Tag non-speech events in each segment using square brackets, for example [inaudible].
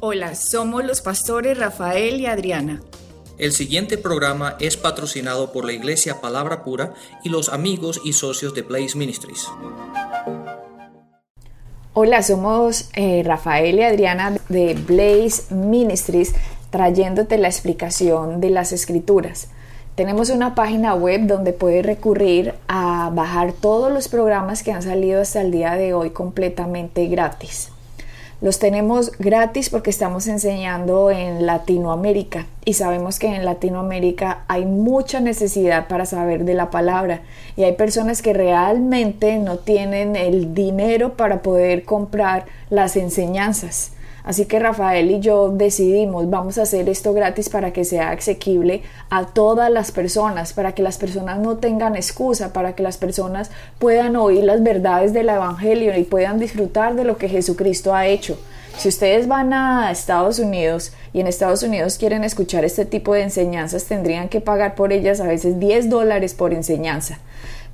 Hola, somos los pastores Rafael y Adriana. El siguiente programa es patrocinado por la Iglesia Palabra Pura y los amigos y socios de Blaze Ministries. Hola, somos eh, Rafael y Adriana de Blaze Ministries trayéndote la explicación de las escrituras. Tenemos una página web donde puedes recurrir a bajar todos los programas que han salido hasta el día de hoy completamente gratis. Los tenemos gratis porque estamos enseñando en Latinoamérica y sabemos que en Latinoamérica hay mucha necesidad para saber de la palabra y hay personas que realmente no tienen el dinero para poder comprar las enseñanzas. Así que Rafael y yo decidimos, vamos a hacer esto gratis para que sea asequible a todas las personas, para que las personas no tengan excusa, para que las personas puedan oír las verdades del Evangelio y puedan disfrutar de lo que Jesucristo ha hecho. Si ustedes van a Estados Unidos y en Estados Unidos quieren escuchar este tipo de enseñanzas, tendrían que pagar por ellas a veces 10 dólares por enseñanza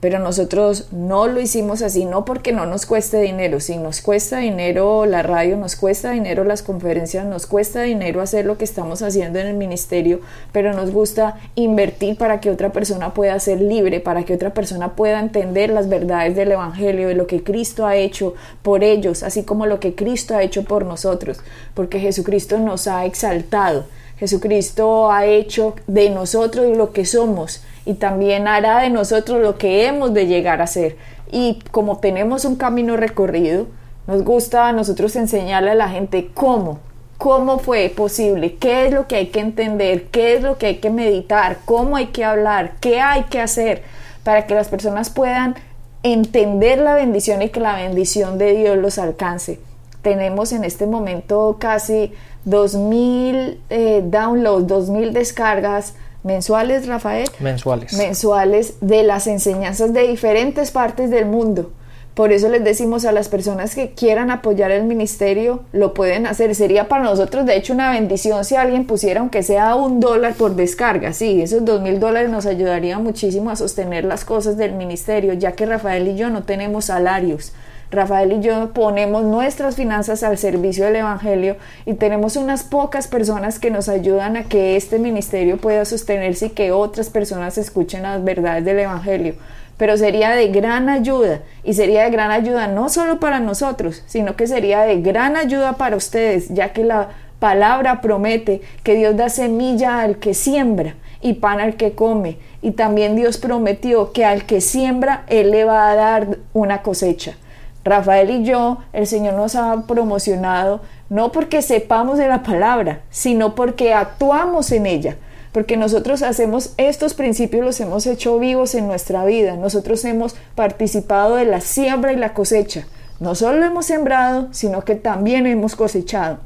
pero nosotros no lo hicimos así, no porque no nos cueste dinero, si nos cuesta dinero la radio, nos cuesta dinero las conferencias, nos cuesta dinero hacer lo que estamos haciendo en el ministerio, pero nos gusta invertir para que otra persona pueda ser libre, para que otra persona pueda entender las verdades del Evangelio, de lo que Cristo ha hecho por ellos, así como lo que Cristo ha hecho por nosotros, porque Jesucristo nos ha exaltado. Jesucristo ha hecho de nosotros lo que somos y también hará de nosotros lo que hemos de llegar a ser. Y como tenemos un camino recorrido, nos gusta a nosotros enseñarle a la gente cómo, cómo fue posible, qué es lo que hay que entender, qué es lo que hay que meditar, cómo hay que hablar, qué hay que hacer para que las personas puedan entender la bendición y que la bendición de Dios los alcance. Tenemos en este momento casi 2.000 eh, downloads, 2.000 descargas mensuales, Rafael. Mensuales. Mensuales de las enseñanzas de diferentes partes del mundo. Por eso les decimos a las personas que quieran apoyar el ministerio, lo pueden hacer. Sería para nosotros, de hecho, una bendición si alguien pusiera, aunque sea un dólar por descarga. Sí, esos dos mil dólares nos ayudaría muchísimo a sostener las cosas del ministerio, ya que Rafael y yo no tenemos salarios. Rafael y yo ponemos nuestras finanzas al servicio del Evangelio y tenemos unas pocas personas que nos ayudan a que este ministerio pueda sostenerse y que otras personas escuchen las verdades del Evangelio. Pero sería de gran ayuda y sería de gran ayuda no solo para nosotros, sino que sería de gran ayuda para ustedes, ya que la palabra promete que Dios da semilla al que siembra y pan al que come. Y también Dios prometió que al que siembra, Él le va a dar una cosecha. Rafael y yo, el Señor nos ha promocionado no porque sepamos de la palabra, sino porque actuamos en ella. Porque nosotros hacemos estos principios, los hemos hecho vivos en nuestra vida. Nosotros hemos participado de la siembra y la cosecha. No solo hemos sembrado, sino que también hemos cosechado.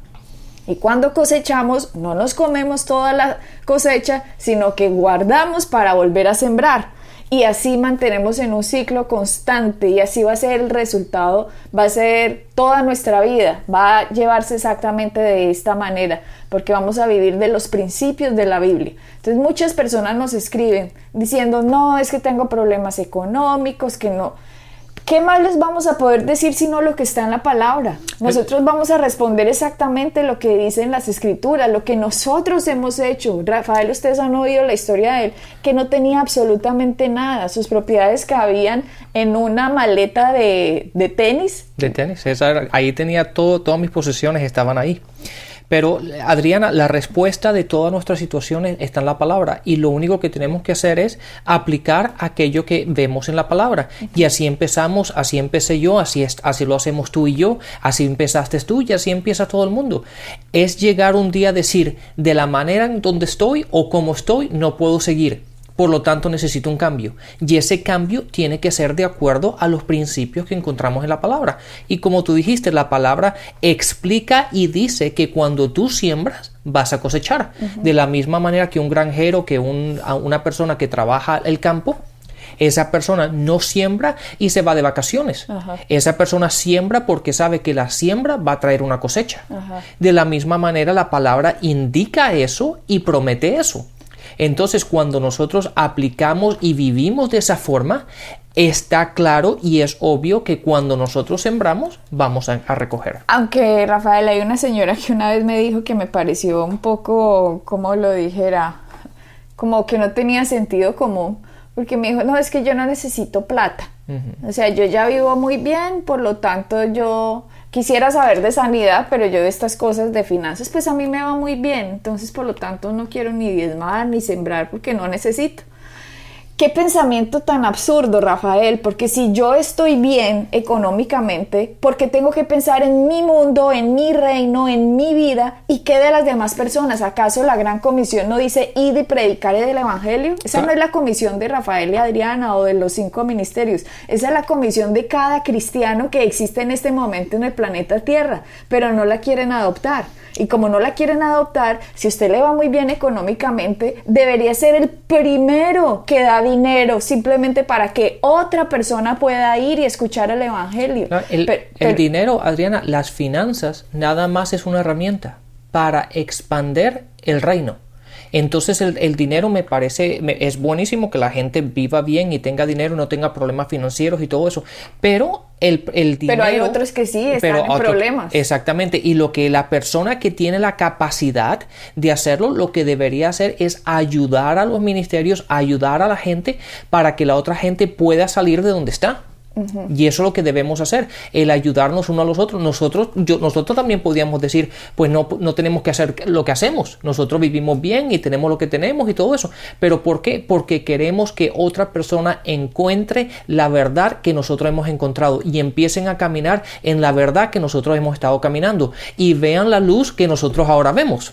Y cuando cosechamos, no nos comemos toda la cosecha, sino que guardamos para volver a sembrar y así mantenemos en un ciclo constante y así va a ser el resultado, va a ser toda nuestra vida, va a llevarse exactamente de esta manera, porque vamos a vivir de los principios de la Biblia. Entonces muchas personas nos escriben diciendo, no, es que tengo problemas económicos, que no, ¿Qué más les vamos a poder decir sino lo que está en la palabra? Nosotros vamos a responder exactamente lo que dicen las escrituras, lo que nosotros hemos hecho. Rafael, ustedes han oído la historia de él, que no tenía absolutamente nada. Sus propiedades cabían en una maleta de, tenis. De tenis, ahí tenía todo, todas mis posesiones estaban ahí. Pero, Adriana, la respuesta de todas nuestras situaciones está en la palabra y lo único que tenemos que hacer es aplicar aquello que vemos en la palabra. Y así empezamos, así empecé yo, así, es, así lo hacemos tú y yo, así empezaste tú y así empieza todo el mundo. Es llegar un día a decir, de la manera en donde estoy o como estoy, no puedo seguir por lo tanto, necesito un cambio. Y ese cambio tiene que ser de acuerdo a los principios que encontramos en la palabra. Y como tú dijiste, la palabra explica y dice que cuando tú siembras, vas a cosechar. De la misma manera que un granjero, que una persona que trabaja el campo, esa persona no siembra y se va de vacaciones. Esa persona siembra porque sabe que la siembra va a traer una cosecha. De la misma manera, la palabra indica eso y promete eso. Entonces, cuando nosotros aplicamos y vivimos de esa forma, está claro y es obvio que cuando nosotros sembramos, vamos a, a recoger. Aunque, Rafael, hay una señora que una vez me dijo que me pareció un poco, como lo dijera, como que no tenía sentido común, porque me dijo, no, es que yo no necesito plata. O sea, yo ya vivo muy bien, por lo tanto yo quisiera saber de sanidad, pero yo de estas cosas de finanzas, pues a mí me va muy bien. Entonces, por lo tanto, no quiero ni diezmar ni sembrar porque no necesito. Qué pensamiento tan absurdo, Rafael, porque si yo estoy bien económicamente, porque tengo que pensar en mi mundo, en mi reino, en mi vida y qué de las demás personas? ¿Acaso la gran comisión no dice id y predicar el evangelio? Esa no es la comisión de Rafael y Adriana o de los cinco ministerios, esa es la comisión de cada cristiano que existe en este momento en el planeta Tierra, pero no la quieren adoptar. Y como no la quieren adoptar, si usted le va muy bien económicamente, debería ser el primero que da dinero simplemente para que otra persona pueda ir y escuchar el Evangelio. el, dinero, Adriana, las finanzas nada más es una herramienta para expander el reino. Entonces el, dinero me parece, es buenísimo que la gente viva bien y tenga dinero, no tenga problemas financieros y todo eso, pero el, el dinero... Pero hay otros que sí están en problemas. Exactamente, y lo que la persona que tiene la capacidad de hacerlo, lo que debería hacer es ayudar a los ministerios, ayudar a la gente para que la otra gente pueda salir de donde está. Y eso es lo que debemos hacer, el ayudarnos uno a los otros. Nosotros, yo, nosotros también podíamos decir, pues no, no tenemos que hacer lo que hacemos. Nosotros vivimos bien y tenemos lo que tenemos y todo eso. Pero ¿por qué? Porque queremos que otra persona encuentre la verdad que nosotros hemos encontrado y empiecen a caminar en la verdad que nosotros hemos estado caminando y vean la luz que nosotros ahora vemos.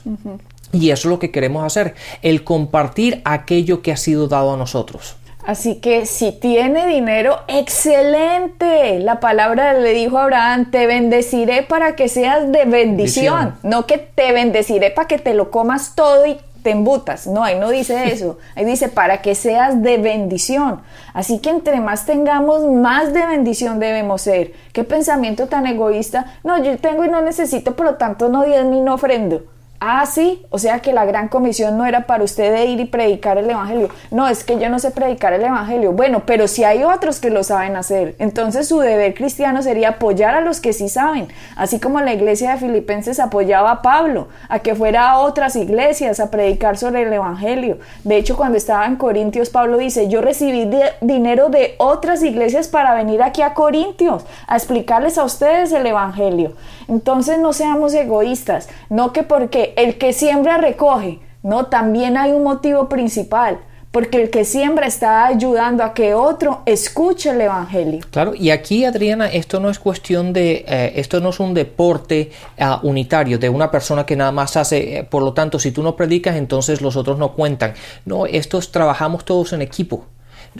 Y eso es lo que queremos hacer, el compartir aquello que ha sido dado a nosotros. Así que si tiene dinero, excelente. La palabra le dijo a Abraham, te bendeciré para que seas de bendición. No que te bendeciré para que te lo comas todo y te embutas. No, ahí no dice [laughs] eso. Ahí dice para que seas de bendición. Así que entre más tengamos, más de bendición debemos ser. Qué pensamiento tan egoísta. No, yo tengo y no necesito, por lo tanto no diezmo ni no ofrendo. Ah, sí, o sea que la gran comisión no era para usted de ir y predicar el Evangelio. No, es que yo no sé predicar el Evangelio. Bueno, pero si hay otros que lo saben hacer, entonces su deber cristiano sería apoyar a los que sí saben, así como la iglesia de Filipenses apoyaba a Pablo, a que fuera a otras iglesias a predicar sobre el Evangelio. De hecho, cuando estaba en Corintios, Pablo dice, yo recibí dinero de otras iglesias para venir aquí a Corintios a explicarles a ustedes el Evangelio. Entonces no seamos egoístas, no que porque el que siembra recoge, no, también hay un motivo principal porque el que siembra está ayudando a que otro escuche el evangelio. Claro, y aquí Adriana, esto no es cuestión de, eh, esto no es un deporte ah, unitario de una persona que nada más hace, eh, por lo tanto, si tú no predicas, entonces los otros no cuentan. No, estos trabajamos todos en equipo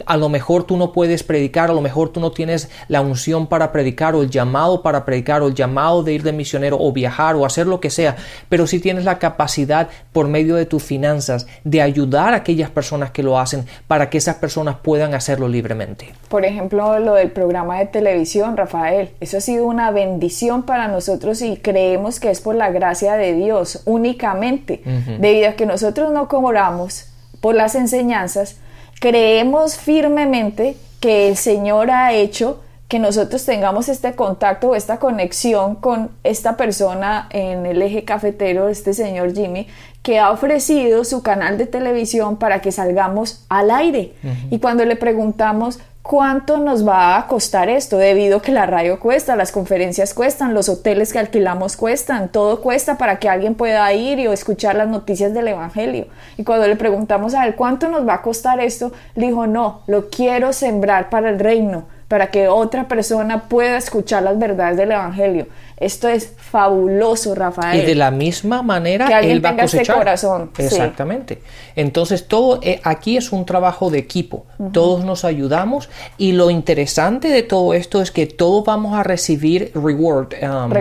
a lo mejor tú no puedes predicar, a lo mejor tú no tienes la unción para predicar o el llamado para predicar o el llamado de ir de misionero o viajar o hacer lo que sea, pero si tienes la capacidad por medio de tus finanzas de ayudar a aquellas personas que lo hacen para que esas personas puedan hacerlo libremente. Por ejemplo, lo del programa de televisión, Rafael, eso ha sido una bendición para nosotros y creemos que es por la gracia de Dios únicamente, debido a que nosotros no cobramos por las enseñanzas, creemos firmemente que el Señor ha hecho que nosotros tengamos este contacto o esta conexión con esta persona en el eje cafetero, este señor Jimmy, que ha ofrecido su canal de televisión para que salgamos al aire. Y cuando le preguntamos, ¿Cuánto nos va a costar esto? Debido a que la radio cuesta, las conferencias cuestan, los hoteles que alquilamos cuestan, todo cuesta para que alguien pueda ir y escuchar las noticias del Evangelio. Y cuando le preguntamos a él cuánto nos va a costar esto, dijo, no, lo quiero sembrar para el reino para que otra persona pueda escuchar las verdades del Evangelio. Esto es fabuloso, Rafael. Y de la misma manera que él va a este cosechar. corazón. Exactamente. Entonces todo eh, aquí es un trabajo de equipo. Todos nos ayudamos y lo interesante de todo esto es que todos vamos a recibir reward, um,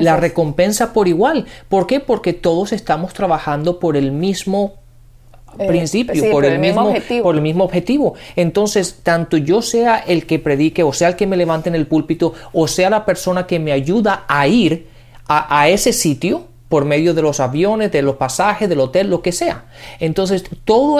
la recompensa por igual. ¿Por qué? Porque todos estamos trabajando por el mismo eh, principio, por, el, mismo, objetivo. por el mismo objetivo. Entonces, tanto yo sea el que predique, o sea el que me levante en el púlpito, o sea la persona que me ayuda a ir a, ese sitio, por medio de los aviones, de los pasajes, del hotel, lo que sea. Entonces,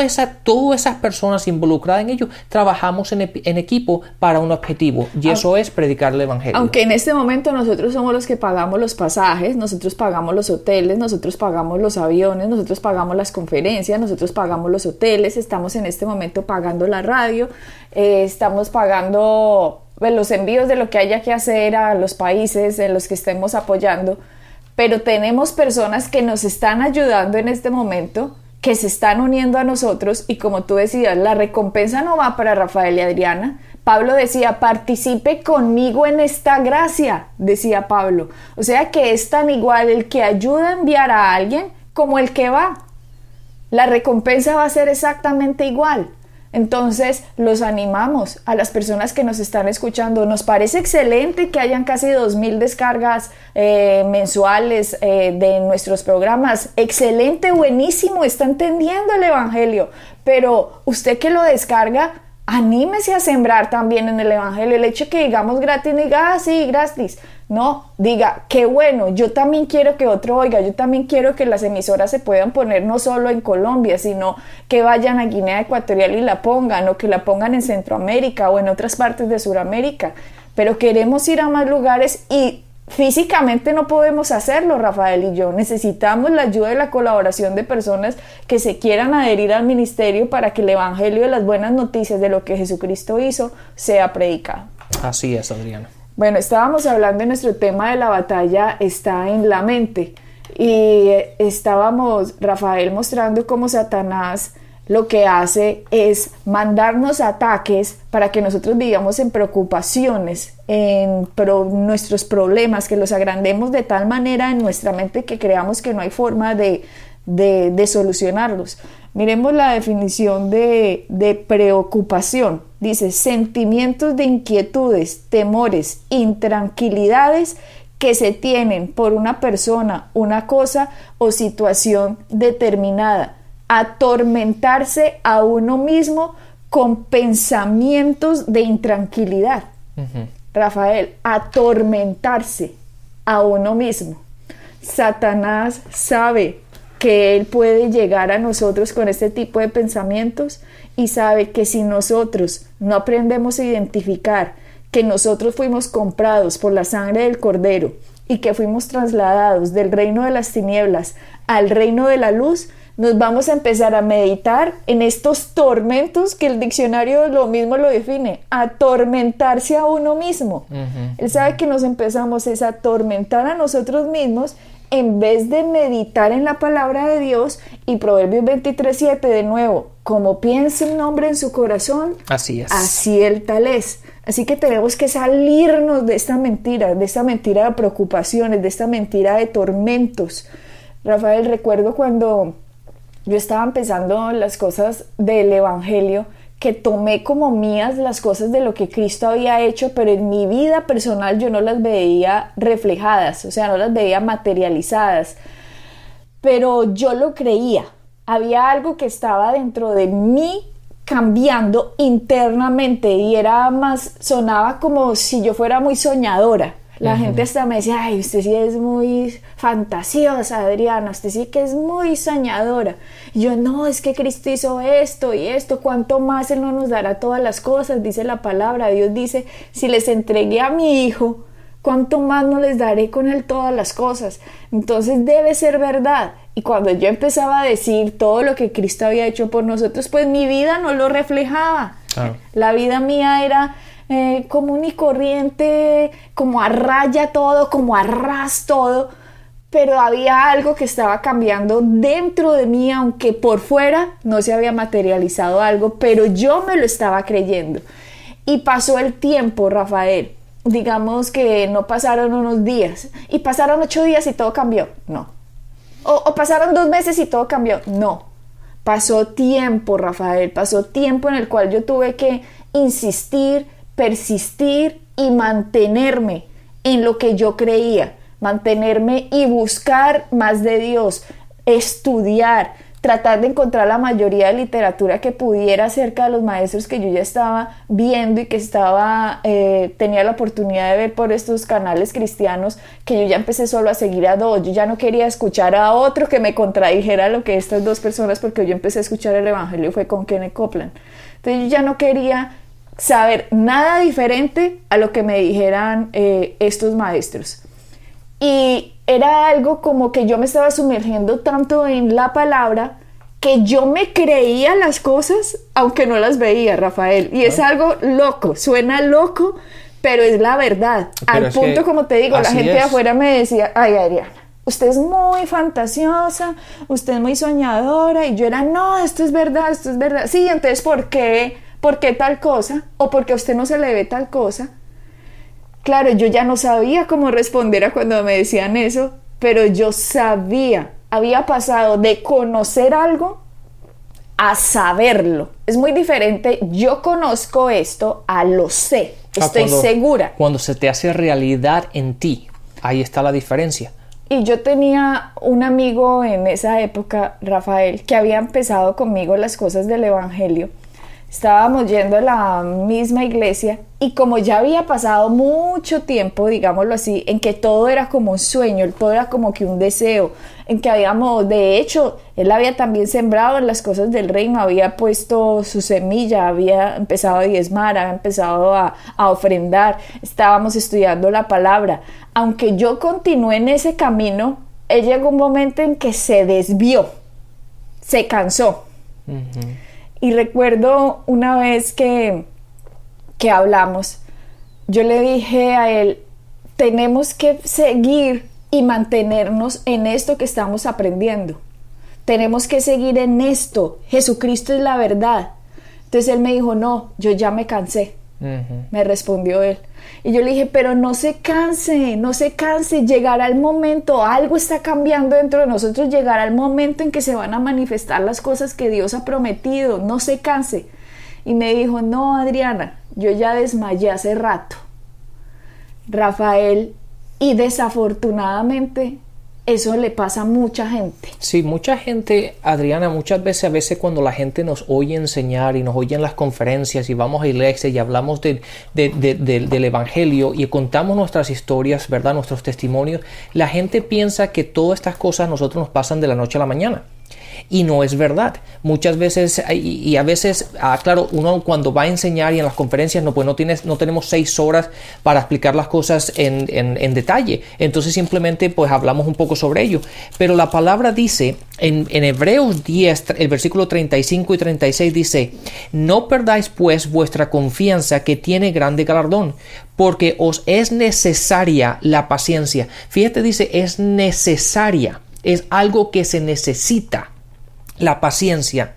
esa, todas esas personas involucradas en ello, trabajamos en, en equipo para un objetivo y eso es predicar el Evangelio. Aunque en este momento nosotros somos los que pagamos los pasajes, nosotros pagamos los hoteles, nosotros pagamos los aviones, nosotros pagamos las conferencias, nosotros pagamos los hoteles, estamos en este momento pagando la radio, eh, estamos pagando pues, los envíos de lo que haya que hacer a los países en los que estemos apoyando, pero tenemos personas que nos están ayudando en este momento, que se están uniendo a nosotros y como tú decías, la recompensa no va para Rafael y Adriana. Pablo decía, participe conmigo en esta gracia, decía Pablo. O sea que es tan igual el que ayuda a enviar a alguien como el que va. La recompensa va a ser exactamente igual. Entonces, los animamos a las personas que nos están escuchando. Nos parece excelente que hayan casi 2.000 descargas eh, mensuales eh, de nuestros programas. Excelente, buenísimo, está entendiendo el Evangelio. Pero usted que lo descarga, anímese a sembrar también en el Evangelio. El hecho que digamos gratis, diga, ah, sí, gratis. No, diga, qué bueno, yo también quiero que otro oiga, yo también quiero que las emisoras se puedan poner no solo en Colombia, sino que vayan a Guinea Ecuatorial y la pongan, o que la pongan en Centroamérica o en otras partes de Sudamérica. Pero queremos ir a más lugares y físicamente no podemos hacerlo, Rafael y yo. Necesitamos la ayuda y la colaboración de personas que se quieran adherir al ministerio para que el Evangelio de las buenas noticias de lo que Jesucristo hizo sea predicado. Así es, Adriana. Bueno, estábamos hablando de nuestro tema de la batalla está en la mente y estábamos, Rafael, mostrando cómo Satanás lo que hace es mandarnos ataques para que nosotros vivamos en preocupaciones, en nuestros problemas, que los agrandemos de tal manera en nuestra mente que creamos que no hay forma de, de, solucionarlos. Miremos la definición de, de preocupación. Dice, sentimientos de inquietudes, temores, intranquilidades que se tienen por una persona, una cosa o situación determinada. Atormentarse a uno mismo con pensamientos de intranquilidad. Rafael, atormentarse a uno mismo. Satanás sabe que Él puede llegar a nosotros con este tipo de pensamientos y sabe que si nosotros no aprendemos a identificar que nosotros fuimos comprados por la sangre del Cordero y que fuimos trasladados del reino de las tinieblas al reino de la luz, nos vamos a empezar a meditar en estos tormentos que el diccionario lo mismo lo define, atormentarse a uno mismo. Él sabe que nos empezamos a atormentar a nosotros mismos en vez de meditar en la palabra de Dios y Proverbios 23.7 de nuevo, como piensa un hombre en su corazón, así es. Así el tal es. Así que tenemos que salirnos de esta mentira, de esta mentira de preocupaciones, de esta mentira de tormentos. Rafael, recuerdo cuando yo estaba empezando las cosas del Evangelio, que tomé como mías las cosas de lo que Cristo había hecho, pero en mi vida personal yo no las veía reflejadas, o sea, no las veía materializadas. Pero yo lo creía. Había algo que estaba dentro de mí cambiando internamente y era más, sonaba como si yo fuera muy soñadora. La gente hasta me decía, ay, usted sí es muy fantasiosa, Adriana, usted sí que es muy soñadora. Y yo, no, es que Cristo hizo esto y esto, ¿cuánto más Él no nos dará todas las cosas? Dice la palabra, Dios dice, si les entregué a mi hijo, ¿cuánto más no les daré con Él todas las cosas? Entonces debe ser verdad. Y cuando yo empezaba a decir todo lo que Cristo había hecho por nosotros, pues mi vida no lo reflejaba. La vida mía era eh, común corriente, como a raya todo, como a ras todo, pero había algo que estaba cambiando dentro de mí, aunque por fuera no se había materializado algo, pero yo me lo estaba creyendo. Y pasó el tiempo, Rafael. Digamos que no pasaron unos días y pasaron ocho días y todo cambió. No. O pasaron dos meses y todo cambió. No. Pasó tiempo, Rafael. Pasó tiempo en el cual yo tuve que insistir, persistir y mantenerme en lo que yo creía, mantenerme y buscar más de Dios, estudiar, tratar de encontrar la mayoría de literatura que pudiera acerca de los maestros que yo ya estaba viendo y que estaba eh, tenía la oportunidad de ver por estos canales cristianos que yo ya empecé solo a seguir a dos. Yo ya no quería escuchar a otro que me contradijera lo que estas dos personas porque yo empecé a escuchar el evangelio fue con Kenneth Copeland. Entonces yo ya no quería saber nada diferente a lo que me dijeran eh, estos maestros y era algo como que yo me estaba sumergiendo tanto en la palabra que yo me creía las cosas aunque no las veía, Rafael. Y es algo loco, suena loco, pero es la verdad. Al punto, como te digo, la gente de afuera me decía, ay Adriana, usted es muy fantasiosa, usted es muy soñadora, y yo era, no, esto es verdad, esto es verdad. Sí, entonces, ¿por qué? ¿Por qué tal cosa? ¿O porque a usted no se le ve tal cosa? Claro, yo ya no sabía cómo responder a cuando me decían eso, pero yo sabía, había pasado de conocer algo a saberlo. Es muy diferente, yo conozco esto a lo sé, ah, estoy segura. Cuando se te hace realidad en ti, ahí está la diferencia. Y yo tenía un amigo en esa época, Rafael, que había empezado conmigo las cosas del Evangelio estábamos yendo a la misma iglesia y como ya había pasado mucho tiempo, digámoslo así, en que todo era como un sueño, todo era como que un deseo, en que habíamos, de hecho, él había también sembrado en las cosas del reino, había puesto su semilla, había empezado a diezmar, había empezado a, a ofrendar, estábamos estudiando la palabra. Aunque yo continué en ese camino, él llegó un momento en que se desvió, se cansó. Y recuerdo una vez que, que hablamos, yo le dije a él, tenemos que seguir y mantenernos en esto que estamos aprendiendo. Tenemos que seguir en esto. Jesucristo es la verdad. Entonces él me dijo, no, yo ya me cansé. Me respondió él. Y yo le dije, pero no se canse, no se canse, llegará el momento, algo está cambiando dentro de nosotros, llegará el momento en que se van a manifestar las cosas que Dios ha prometido, no se canse. Y me dijo, no, Adriana, yo ya desmayé hace rato. Rafael, y desafortunadamente eso le pasa a mucha gente. Sí, mucha gente, Adriana, muchas veces, a veces cuando la gente nos oye enseñar y nos oye en las conferencias y vamos a iglesia y hablamos del Evangelio y contamos nuestras historias, ¿verdad? Nuestros testimonios, la gente piensa que todas estas cosas a nosotros nos pasan de la noche a la mañana y no es verdad. Muchas veces, y, a veces, ah, claro, uno cuando va a enseñar y en las conferencias, no, pues no, tienes, no tenemos seis horas para explicar las cosas en, en, detalle. Entonces simplemente pues hablamos un poco sobre ello. Pero la palabra dice, en, en Hebreos 10, el versículo 35 y 36 dice, no perdáis pues vuestra confianza que tiene grande galardón, porque os es necesaria la paciencia. Fíjate, dice, es necesaria, es algo que se necesita la paciencia,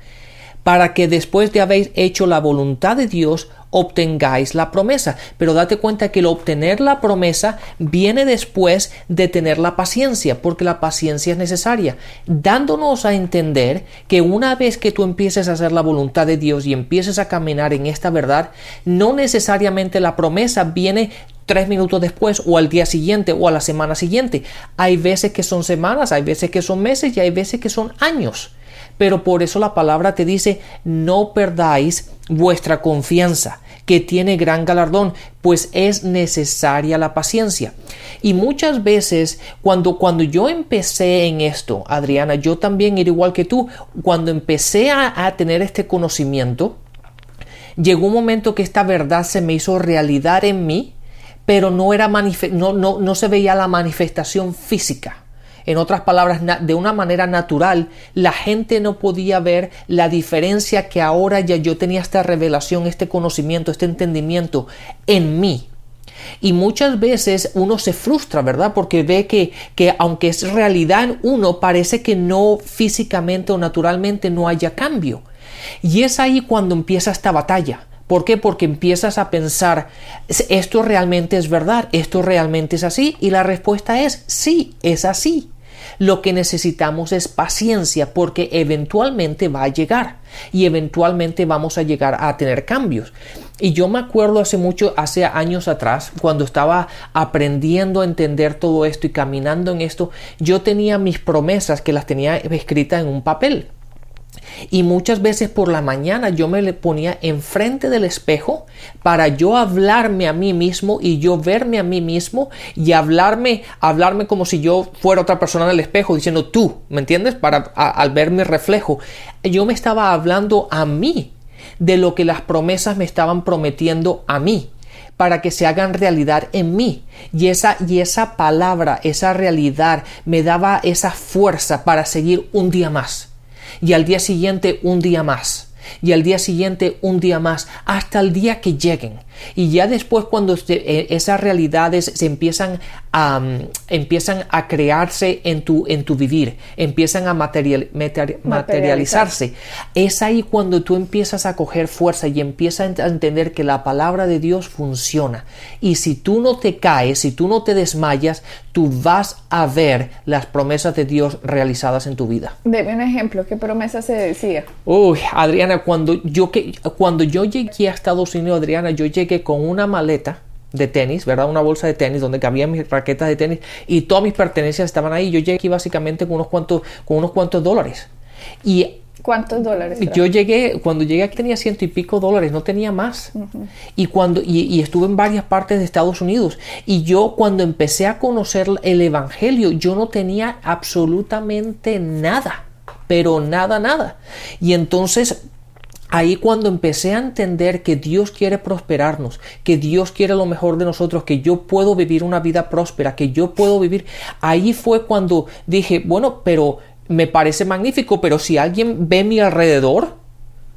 para que después de haber hecho la voluntad de Dios obtengáis la promesa. Pero date cuenta que el obtener la promesa viene después de tener la paciencia, porque la paciencia es necesaria, dándonos a entender que una vez que tú empieces a hacer la voluntad de Dios y empieces a caminar en esta verdad, no necesariamente la promesa viene tres minutos después o al día siguiente o a la semana siguiente. Hay veces que son semanas, hay veces que son meses y hay veces que son años pero por eso la palabra te dice, no perdáis vuestra confianza, que tiene gran galardón, pues es necesaria la paciencia. Y muchas veces cuando, cuando yo empecé en esto, Adriana, yo también era igual que tú, cuando empecé a, tener este conocimiento, llegó un momento que esta verdad se me hizo realidad en mí, pero no, era no, no, no se veía la manifestación física. En otras palabras, de una manera natural, la gente no podía ver la diferencia que ahora ya yo tenía esta revelación, este conocimiento, este entendimiento en mí. Y muchas veces uno se frustra, ¿verdad? Porque ve que, que aunque es realidad en uno, parece que no físicamente o naturalmente no haya cambio. Y es ahí cuando empieza esta batalla. ¿Por qué? Porque empiezas a pensar, ¿esto realmente es verdad? ¿Esto realmente es así? Y la respuesta es, sí, es así. Lo que necesitamos es paciencia porque eventualmente va a llegar y eventualmente vamos a llegar a tener cambios. Y yo me acuerdo hace mucho, hace años atrás, cuando estaba aprendiendo a entender todo esto y caminando en esto, yo tenía mis promesas que las tenía escritas en un papel. Y muchas veces por la mañana yo me le ponía enfrente del espejo para yo hablarme a mí mismo y yo verme a mí mismo y hablarme, hablarme como si yo fuera otra persona en el espejo diciendo tú, ¿me entiendes? Para al ver mi reflejo, yo me estaba hablando a mí de lo que las promesas me estaban prometiendo a mí para que se hagan realidad en mí. Y esa, y esa palabra, esa realidad me daba esa fuerza para seguir un día más. Y al día siguiente un día más y al día siguiente un día más, hasta el día que lleguen. Y ya después cuando eh, esas realidades se empiezan a, mm, empiezan a crearse en tu, en tu vivir, empiezan a materializarse, es ahí cuando tú empiezas a coger fuerza y empiezas a entender que la palabra de Dios funciona. Y si tú no te caes, si tú no te desmayas, tú vas a ver las promesas de Dios realizadas en tu vida. Deme un ejemplo, ¿qué promesa se decía? Uy, Adriana, cuando yo, cuando yo llegué a Estados Unidos, Adriana, yo llegué con una maleta de tenis, ¿verdad? Una bolsa de tenis donde cabían mis raquetas de tenis y todas mis pertenencias estaban ahí. Yo llegué aquí básicamente con unos cuantos, con unos cuantos dólares. Y ¿Cuántos dólares? Yo llegué, cuando llegué aquí tenía ciento y pico dólares, no tenía más. Y cuando, y, estuve en varias partes de Estados Unidos. Y yo cuando empecé a conocer el Evangelio, yo no tenía absolutamente nada. Pero nada, nada. Y entonces Ahí cuando empecé a entender que Dios quiere prosperarnos, que Dios quiere lo mejor de nosotros, que yo puedo vivir una vida próspera, que yo puedo vivir, ahí fue cuando dije, bueno, pero me parece magnífico, pero si alguien ve mi alrededor,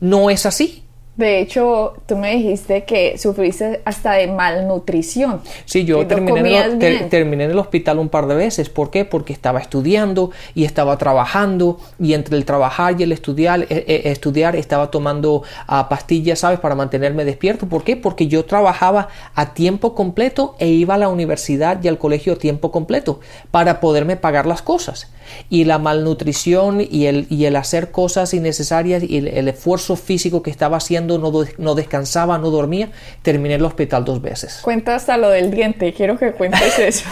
no es así. De hecho, tú me dijiste que sufriste hasta de malnutrición. Sí, yo terminé en, terminé en, el hospital un par de veces. ¿Por qué? Porque estaba estudiando y estaba trabajando y entre el trabajar y el estudiar, eh, eh, estudiar estaba tomando ah, pastillas, ¿sabes? Para mantenerme despierto. ¿Por qué? Porque yo trabajaba a tiempo completo e iba a la universidad y al colegio a tiempo completo para poderme pagar las cosas. Y la malnutrición y el, y el hacer cosas innecesarias y el esfuerzo físico que estaba haciendo no, descansaba, no dormía, terminé en el hospital dos veces. Cuenta hasta lo del diente, quiero que cuentes eso.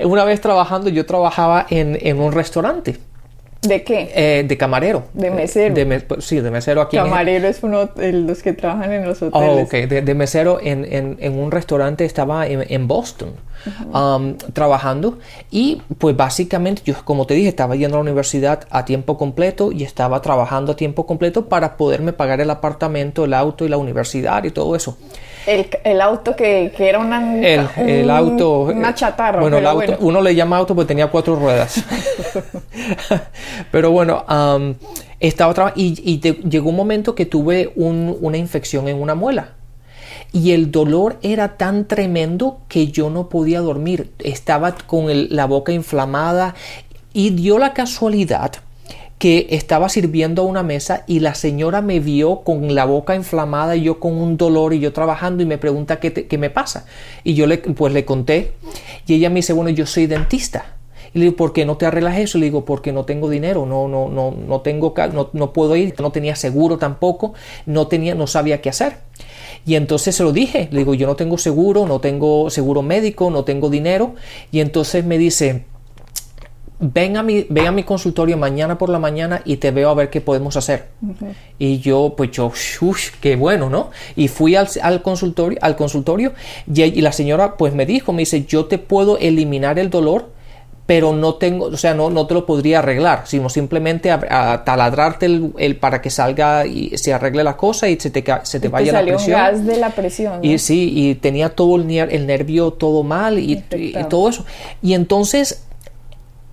[laughs] una vez trabajando, yo trabajaba en, un restaurante. ¿De qué? Eh, de camarero. De mesero. Pues, sí, de mesero aquí. Camarero es uno de los que trabajan en los hoteles. Oh, ok. De, mesero en, un restaurante estaba en Boston. Um, trabajando y pues básicamente yo como te dije estaba yendo a la universidad a tiempo completo y estaba trabajando a tiempo completo para poderme pagar el apartamento, el auto y la universidad y todo eso. El, auto que, era una, el, auto, una chatarra. Bueno, el auto, uno le llama auto porque tenía cuatro ruedas. [laughs] [laughs] pero bueno, um, estaba trabajando y, llegó un momento que tuve una infección en una muela y el dolor era tan tremendo que yo no podía dormir. Estaba con la boca inflamada y dio la casualidad que estaba sirviendo a una mesa y la señora me vio con la boca inflamada y yo con un dolor y yo trabajando y me pregunta qué, qué me pasa. Y yo le, pues le conté y ella me dice, bueno, yo soy dentista. Y le digo, ¿por qué no te arreglas eso? Le digo, porque no tengo dinero, no, no, no, no tengo, no, no puedo ir, no tenía seguro tampoco, no tenía, no sabía qué hacer. Y entonces se lo dije, le digo, yo no tengo seguro, no tengo seguro médico, no tengo dinero. Y entonces me dice, ven a mi, ven a mi consultorio mañana por la mañana y te veo a ver qué podemos hacer. Y yo, pues yo, uff, qué bueno, ¿no? Y fui al, consultorio, al consultorio y, y, la señora pues me dijo, me dice, yo te puedo eliminar el dolor pero no tengo, o sea, no, no te lo podría arreglar, sino simplemente a, taladrarte el, para que salga y se arregle la cosa y se te, se te vaya la presión. gas de la presión. Y sí, y tenía todo el, el nervio todo mal y, todo eso. Y entonces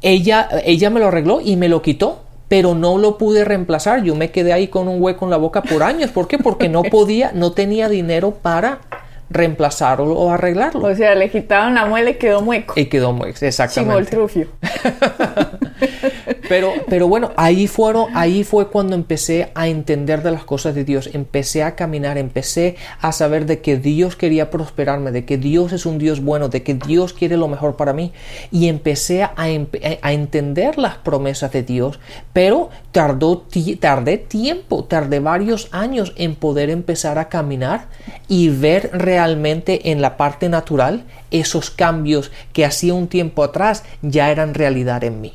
ella, ella me lo arregló y me lo quitó pero no lo pude reemplazar. Yo me quedé ahí con un hueco en la boca por años. ¿Por qué? Porque no [laughs] podía, no tenía dinero para reemplazarlo o arreglarlo. O sea, le quitaron la muela y quedó mueco. Y quedó mueco, exactamente. trufio. [laughs] pero, pero bueno, ahí, fueron, ahí fue cuando empecé a entender de las cosas de Dios. Empecé a caminar, empecé a saber de que Dios quería prosperarme, de que Dios es un Dios bueno, de que Dios quiere lo mejor para mí. Y empecé a, a entender las promesas de Dios, pero tardó, tardé tiempo, tardé varios años en poder empezar a caminar y ver realmente en la parte natural esos cambios que hacía un tiempo atrás ya eran realidad en mí.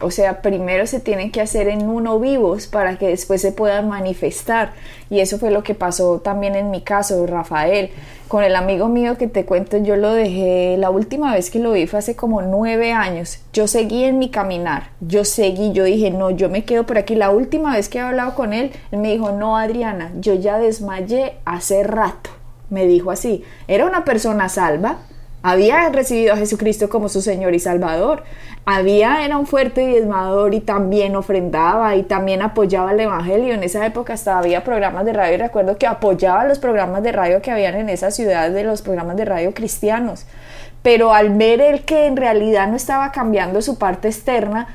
O sea, primero se tienen que hacer en uno vivos para que después se puedan manifestar. Y eso fue lo que pasó también en mi caso, Rafael. Con el amigo mío que te cuento, yo lo dejé, la última vez que lo vi fue hace como nueve años. Yo seguí en mi caminar, yo seguí, yo dije, no, yo me quedo por aquí. La última vez que he hablado con él, él me dijo, no, Adriana, yo ya desmayé hace rato. Me dijo así, era una persona salva, había recibido a Jesucristo como su Señor y Salvador, había, era un fuerte diezmador y también ofrendaba y también apoyaba el Evangelio. En esa época hasta había programas de radio recuerdo que apoyaba los programas de radio que habían en esa ciudad de los programas de radio cristianos. Pero al ver el que en realidad no estaba cambiando su parte externa,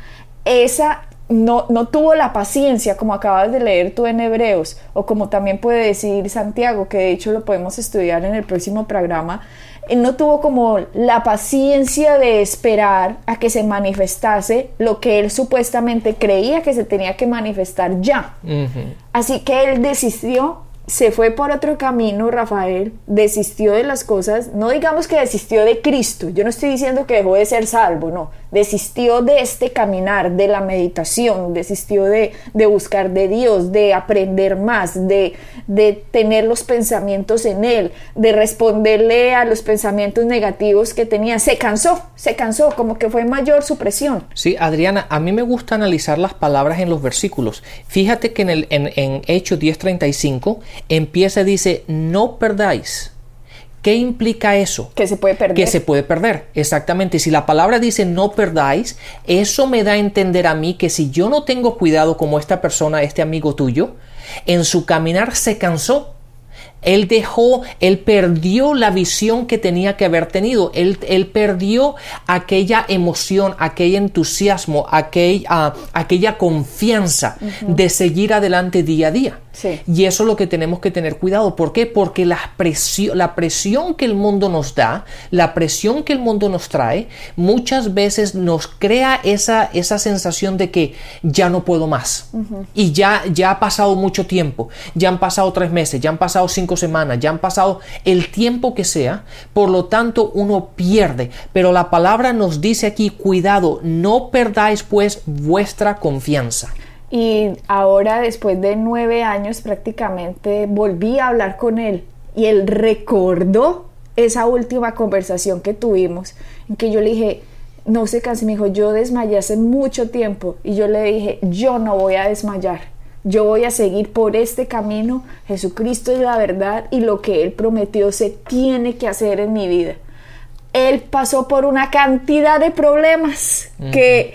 esa no, no tuvo la paciencia, como acabas de leer tú en Hebreos, o como también puede decir Santiago, que de hecho lo podemos estudiar en el próximo programa, él no tuvo como la paciencia de esperar a que se manifestase lo que él supuestamente creía que se tenía que manifestar ya. Así que él desistió se fue por otro camino, Rafael, desistió de las cosas, no digamos que desistió de Cristo, yo no estoy diciendo que dejó de ser salvo, no, desistió de este caminar, de la meditación, desistió de, de buscar de Dios, de aprender más, de, de tener los pensamientos en Él, de responderle a los pensamientos negativos que tenía, se cansó, se cansó, como que fue mayor su presión. Sí, Adriana, a mí me gusta analizar las palabras en los versículos. Fíjate que en, el, en, en Hechos 10:35, empieza y dice, no perdáis. ¿Qué implica eso? Que se puede perder. Que se puede perder, exactamente. Si la palabra dice no perdáis, eso me da a entender a mí que si yo no tengo cuidado como esta persona, este amigo tuyo, en su caminar se cansó, él dejó, él perdió la visión que tenía que haber tenido. Él, él perdió aquella emoción, aquel entusiasmo, aquella, aquella confianza de seguir adelante día a día. Y eso es lo que tenemos que tener cuidado. ¿Por qué? Porque la presión, la presión que el mundo nos da, la presión que el mundo nos trae, muchas veces nos crea esa, esa sensación de que ya no puedo más. Y ya, ya ha pasado mucho tiempo. Ya han pasado tres meses, ya han pasado cinco semanas, ya han pasado el tiempo que sea. Por lo tanto, uno pierde. Pero la palabra nos dice aquí, cuidado, no perdáis pues vuestra confianza. Y ahora, después de nueve años prácticamente, volví a hablar con él y él recordó esa última conversación que tuvimos, en que yo le dije, no se canse, me dijo, yo desmayé hace mucho tiempo y yo le dije, yo no voy a desmayar, yo voy a seguir por este camino, Jesucristo es la verdad y lo que Él prometió se tiene que hacer en mi vida. Él pasó por una cantidad de problemas que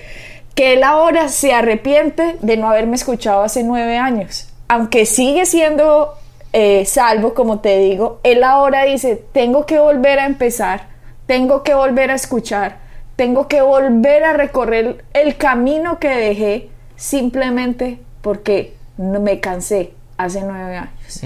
que él ahora se arrepiente de no haberme escuchado hace nueve años. Aunque sigue siendo eh, salvo, como te digo, él ahora dice, tengo que volver a empezar, tengo que volver a escuchar, tengo que volver a recorrer el camino que dejé simplemente porque me cansé hace nueve años.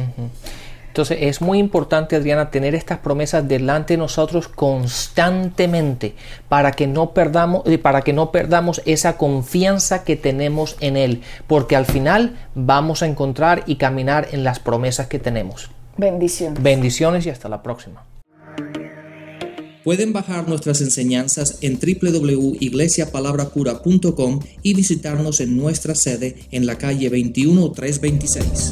Entonces es muy importante, Adriana, tener estas promesas delante de nosotros constantemente para que no perdamos, eh, para que no perdamos esa confianza que tenemos en Él, porque al final vamos a encontrar y caminar en las promesas que tenemos. Bendiciones. Bendiciones y hasta la próxima. Pueden bajar nuestras enseñanzas en www.iglesiapalabracura.com y visitarnos en nuestra sede en la calle 21326.